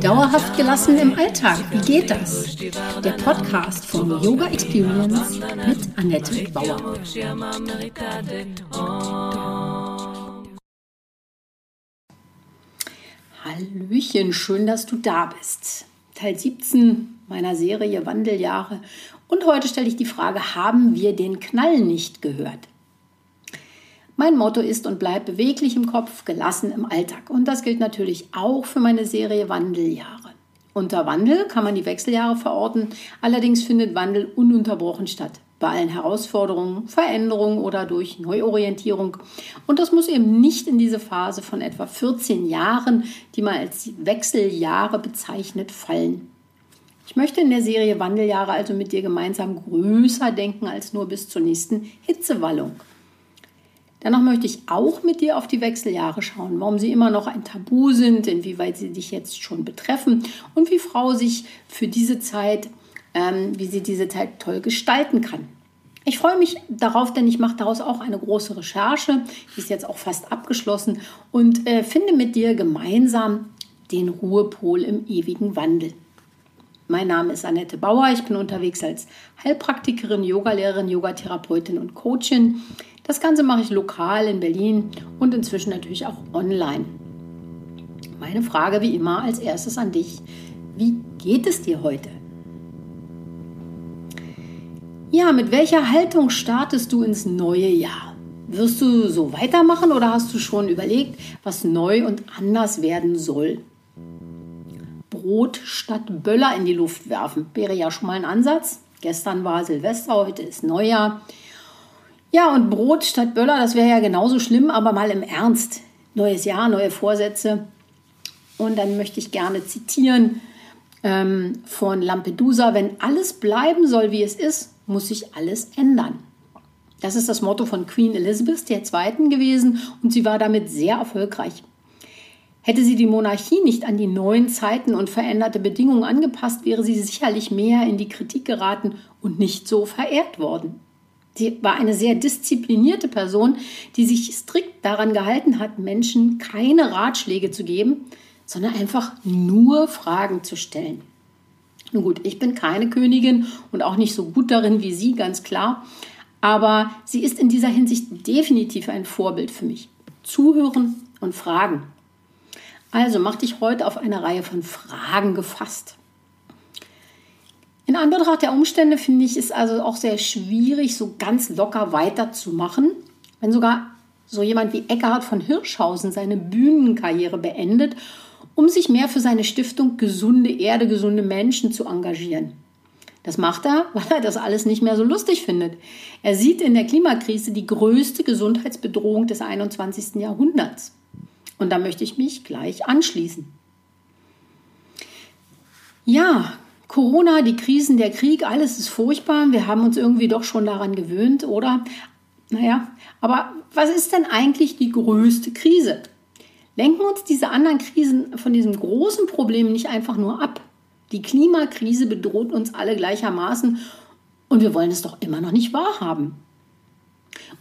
Dauerhaft gelassen im Alltag, wie geht das? Der Podcast von Yoga Experience mit Annette Bauer. Hallöchen, schön, dass du da bist. Teil 17 meiner Serie Wandeljahre. Und heute stelle ich die Frage, haben wir den Knall nicht gehört? Mein Motto ist und bleibt beweglich im Kopf, gelassen im Alltag. Und das gilt natürlich auch für meine Serie Wandeljahre. Unter Wandel kann man die Wechseljahre verorten, allerdings findet Wandel ununterbrochen statt. Bei allen Herausforderungen, Veränderungen oder durch Neuorientierung. Und das muss eben nicht in diese Phase von etwa 14 Jahren, die man als Wechseljahre bezeichnet, fallen. Ich möchte in der Serie Wandeljahre also mit dir gemeinsam größer denken als nur bis zur nächsten Hitzewallung. Dennoch möchte ich auch mit dir auf die Wechseljahre schauen, warum sie immer noch ein Tabu sind, inwieweit sie dich jetzt schon betreffen und wie Frau sich für diese Zeit, ähm, wie sie diese Zeit toll gestalten kann. Ich freue mich darauf, denn ich mache daraus auch eine große Recherche, die ist jetzt auch fast abgeschlossen und äh, finde mit dir gemeinsam den Ruhepol im ewigen Wandel. Mein Name ist Annette Bauer. Ich bin unterwegs als Heilpraktikerin, Yogalehrerin, Yogatherapeutin und Coachin. Das Ganze mache ich lokal in Berlin und inzwischen natürlich auch online. Meine Frage wie immer als erstes an dich. Wie geht es dir heute? Ja, mit welcher Haltung startest du ins neue Jahr? Wirst du so weitermachen oder hast du schon überlegt, was neu und anders werden soll? Brot statt Böller in die Luft werfen wäre ja schon mal ein Ansatz. Gestern war Silvester, heute ist Neujahr. Ja, und Brot statt Böller, das wäre ja genauso schlimm, aber mal im Ernst. Neues Jahr, neue Vorsätze. Und dann möchte ich gerne zitieren ähm, von Lampedusa, wenn alles bleiben soll, wie es ist, muss sich alles ändern. Das ist das Motto von Queen Elizabeth II. gewesen und sie war damit sehr erfolgreich. Hätte sie die Monarchie nicht an die neuen Zeiten und veränderte Bedingungen angepasst, wäre sie sicherlich mehr in die Kritik geraten und nicht so verehrt worden. Sie war eine sehr disziplinierte Person, die sich strikt daran gehalten hat, Menschen keine Ratschläge zu geben, sondern einfach nur Fragen zu stellen. Nun gut, ich bin keine Königin und auch nicht so gut darin wie Sie, ganz klar. Aber sie ist in dieser Hinsicht definitiv ein Vorbild für mich. Zuhören und fragen. Also mach dich heute auf eine Reihe von Fragen gefasst. In Anbetracht der Umstände finde ich es also auch sehr schwierig, so ganz locker weiterzumachen. Wenn sogar so jemand wie Eckhard von Hirschhausen seine Bühnenkarriere beendet, um sich mehr für seine Stiftung Gesunde Erde, gesunde Menschen zu engagieren. Das macht er, weil er das alles nicht mehr so lustig findet. Er sieht in der Klimakrise die größte Gesundheitsbedrohung des 21. Jahrhunderts. Und da möchte ich mich gleich anschließen. Ja, Corona, die Krisen, der Krieg, alles ist furchtbar. Wir haben uns irgendwie doch schon daran gewöhnt, oder? Naja, aber was ist denn eigentlich die größte Krise? Lenken uns diese anderen Krisen von diesem großen Problem nicht einfach nur ab. Die Klimakrise bedroht uns alle gleichermaßen und wir wollen es doch immer noch nicht wahrhaben.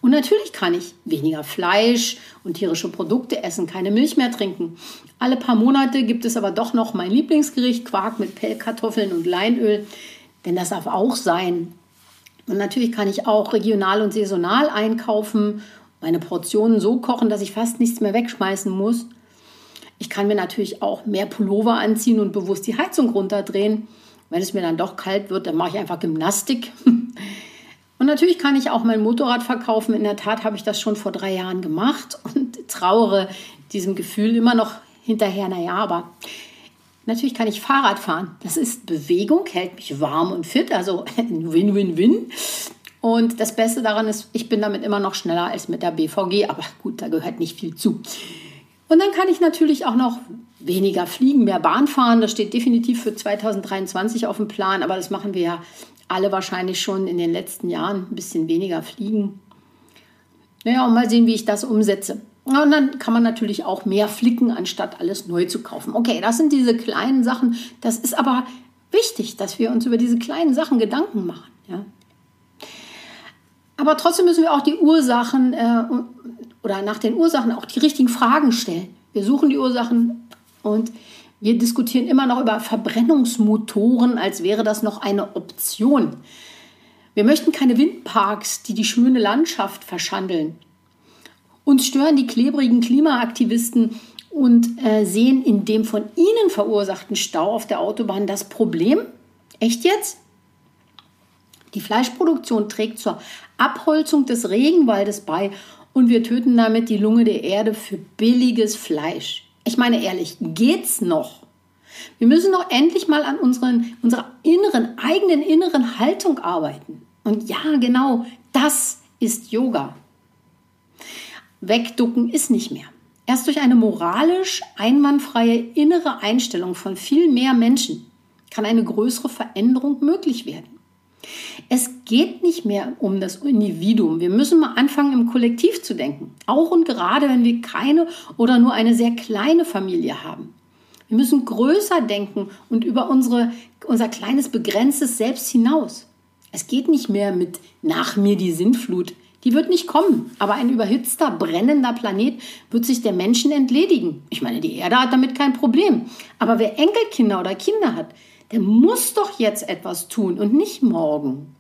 Und natürlich kann ich weniger Fleisch und tierische Produkte essen, keine Milch mehr trinken. Alle paar Monate gibt es aber doch noch mein Lieblingsgericht, Quark mit Pellkartoffeln und Leinöl, denn das darf auch sein. Und natürlich kann ich auch regional und saisonal einkaufen, meine Portionen so kochen, dass ich fast nichts mehr wegschmeißen muss. Ich kann mir natürlich auch mehr Pullover anziehen und bewusst die Heizung runterdrehen. Wenn es mir dann doch kalt wird, dann mache ich einfach Gymnastik. Und natürlich kann ich auch mein Motorrad verkaufen. In der Tat habe ich das schon vor drei Jahren gemacht und trauere diesem Gefühl immer noch hinterher. Naja, aber natürlich kann ich Fahrrad fahren. Das ist Bewegung, hält mich warm und fit, also Win-Win-Win. Und das Beste daran ist, ich bin damit immer noch schneller als mit der BVG, aber gut, da gehört nicht viel zu. Und dann kann ich natürlich auch noch weniger fliegen, mehr Bahn fahren. Das steht definitiv für 2023 auf dem Plan, aber das machen wir ja alle wahrscheinlich schon in den letzten Jahren ein bisschen weniger fliegen. Naja, und mal sehen, wie ich das umsetze. Und dann kann man natürlich auch mehr flicken, anstatt alles neu zu kaufen. Okay, das sind diese kleinen Sachen. Das ist aber wichtig, dass wir uns über diese kleinen Sachen Gedanken machen. Ja? Aber trotzdem müssen wir auch die Ursachen äh, oder nach den Ursachen auch die richtigen Fragen stellen. Wir suchen die Ursachen und wir diskutieren immer noch über Verbrennungsmotoren, als wäre das noch eine Option. Wir möchten keine Windparks, die die schöne Landschaft verschandeln. Uns stören die klebrigen Klimaaktivisten und äh, sehen in dem von ihnen verursachten Stau auf der Autobahn das Problem. Echt jetzt? Die Fleischproduktion trägt zur Abholzung des Regenwaldes bei und wir töten damit die Lunge der Erde für billiges Fleisch. Ich meine ehrlich, geht's noch? Wir müssen doch endlich mal an unseren, unserer inneren, eigenen inneren Haltung arbeiten. Und ja, genau, das ist Yoga. Wegducken ist nicht mehr. Erst durch eine moralisch einwandfreie innere Einstellung von viel mehr Menschen kann eine größere Veränderung möglich werden. Es geht nicht mehr um das Individuum. Wir müssen mal anfangen, im Kollektiv zu denken. Auch und gerade, wenn wir keine oder nur eine sehr kleine Familie haben. Wir müssen größer denken und über unsere, unser kleines begrenztes Selbst hinaus. Es geht nicht mehr mit nach mir die Sintflut. Die wird nicht kommen, aber ein überhitzter, brennender Planet wird sich der Menschen entledigen. Ich meine, die Erde hat damit kein Problem. Aber wer Enkelkinder oder Kinder hat, der muss doch jetzt etwas tun und nicht morgen.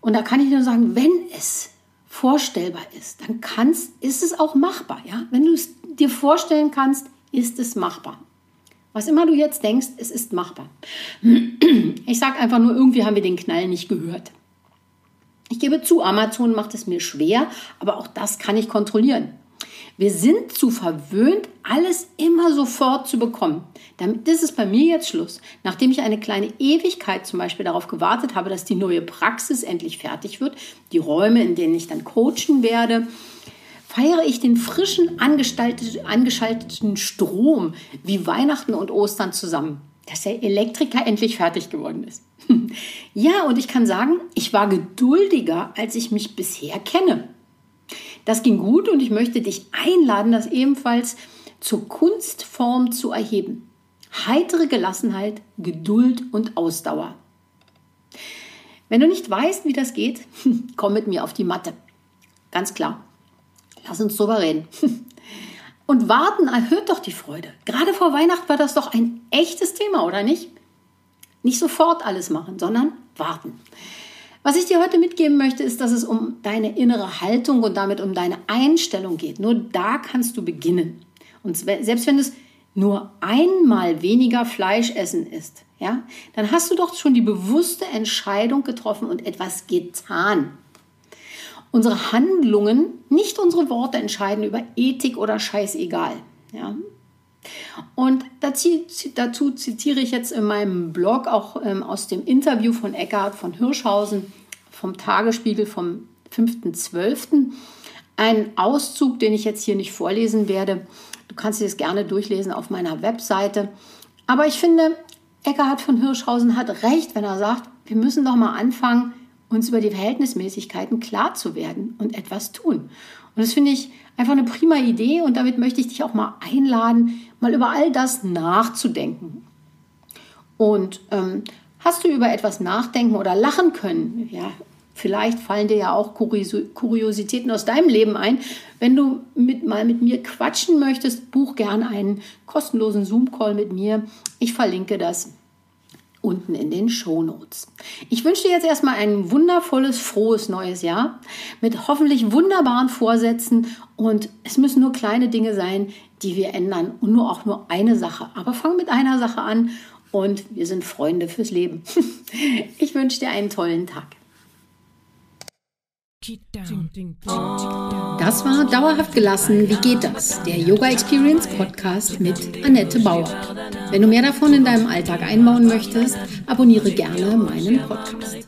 Und da kann ich nur sagen, wenn es vorstellbar ist, dann kannst, ist es auch machbar. Ja? Wenn du es dir vorstellen kannst, ist es machbar. Was immer du jetzt denkst, es ist machbar. Ich sage einfach nur, irgendwie haben wir den Knall nicht gehört. Ich gebe zu, Amazon macht es mir schwer, aber auch das kann ich kontrollieren. Wir sind zu verwöhnt, alles immer sofort zu bekommen. Damit ist es bei mir jetzt Schluss. Nachdem ich eine kleine Ewigkeit zum Beispiel darauf gewartet habe, dass die neue Praxis endlich fertig wird, die Räume, in denen ich dann coachen werde, feiere ich den frischen, angeschalteten Strom wie Weihnachten und Ostern zusammen, dass der Elektriker endlich fertig geworden ist. ja, und ich kann sagen, ich war geduldiger, als ich mich bisher kenne. Das ging gut und ich möchte dich einladen, das ebenfalls zur Kunstform zu erheben. Heitere Gelassenheit, Geduld und Ausdauer. Wenn du nicht weißt, wie das geht, komm mit mir auf die Matte. Ganz klar. Lass uns drüber reden. Und warten erhöht doch die Freude. Gerade vor Weihnachten war das doch ein echtes Thema, oder nicht? Nicht sofort alles machen, sondern warten. Was ich dir heute mitgeben möchte, ist, dass es um deine innere Haltung und damit um deine Einstellung geht. Nur da kannst du beginnen. Und selbst wenn es nur einmal weniger Fleisch essen ist, ja, dann hast du doch schon die bewusste Entscheidung getroffen und etwas getan. Unsere Handlungen, nicht unsere Worte entscheiden über Ethik oder scheißegal. Ja. Und dazu, dazu, zitiere ich jetzt in meinem Blog auch ähm, aus dem Interview von Eckhard von Hirschhausen vom Tagesspiegel vom 5.12. Einen Auszug, den ich jetzt hier nicht vorlesen werde. Du kannst das gerne durchlesen auf meiner Webseite. Aber ich finde, Eckhard von Hirschhausen hat recht, wenn er sagt, wir müssen doch mal anfangen, uns über die Verhältnismäßigkeiten klar zu werden und etwas tun. Und das finde ich einfach eine prima Idee und damit möchte ich dich auch mal einladen, mal über all das nachzudenken. Und ähm, hast du über etwas nachdenken oder lachen können? Ja, vielleicht fallen dir ja auch Kuriositäten aus deinem Leben ein. Wenn du mit, mal mit mir quatschen möchtest, buch gern einen kostenlosen Zoom-Call mit mir. Ich verlinke das unten in den Shownotes. Ich wünsche dir jetzt erstmal ein wundervolles, frohes neues Jahr mit hoffentlich wunderbaren Vorsätzen und es müssen nur kleine Dinge sein, die wir ändern und nur auch nur eine Sache. Aber fang mit einer Sache an und wir sind Freunde fürs Leben. Ich wünsche dir einen tollen Tag. Das war Dauerhaft gelassen. Wie geht das? Der Yoga Experience Podcast mit Annette Bauer. Wenn du mehr davon in deinem Alltag einbauen möchtest, abonniere gerne meinen Podcast.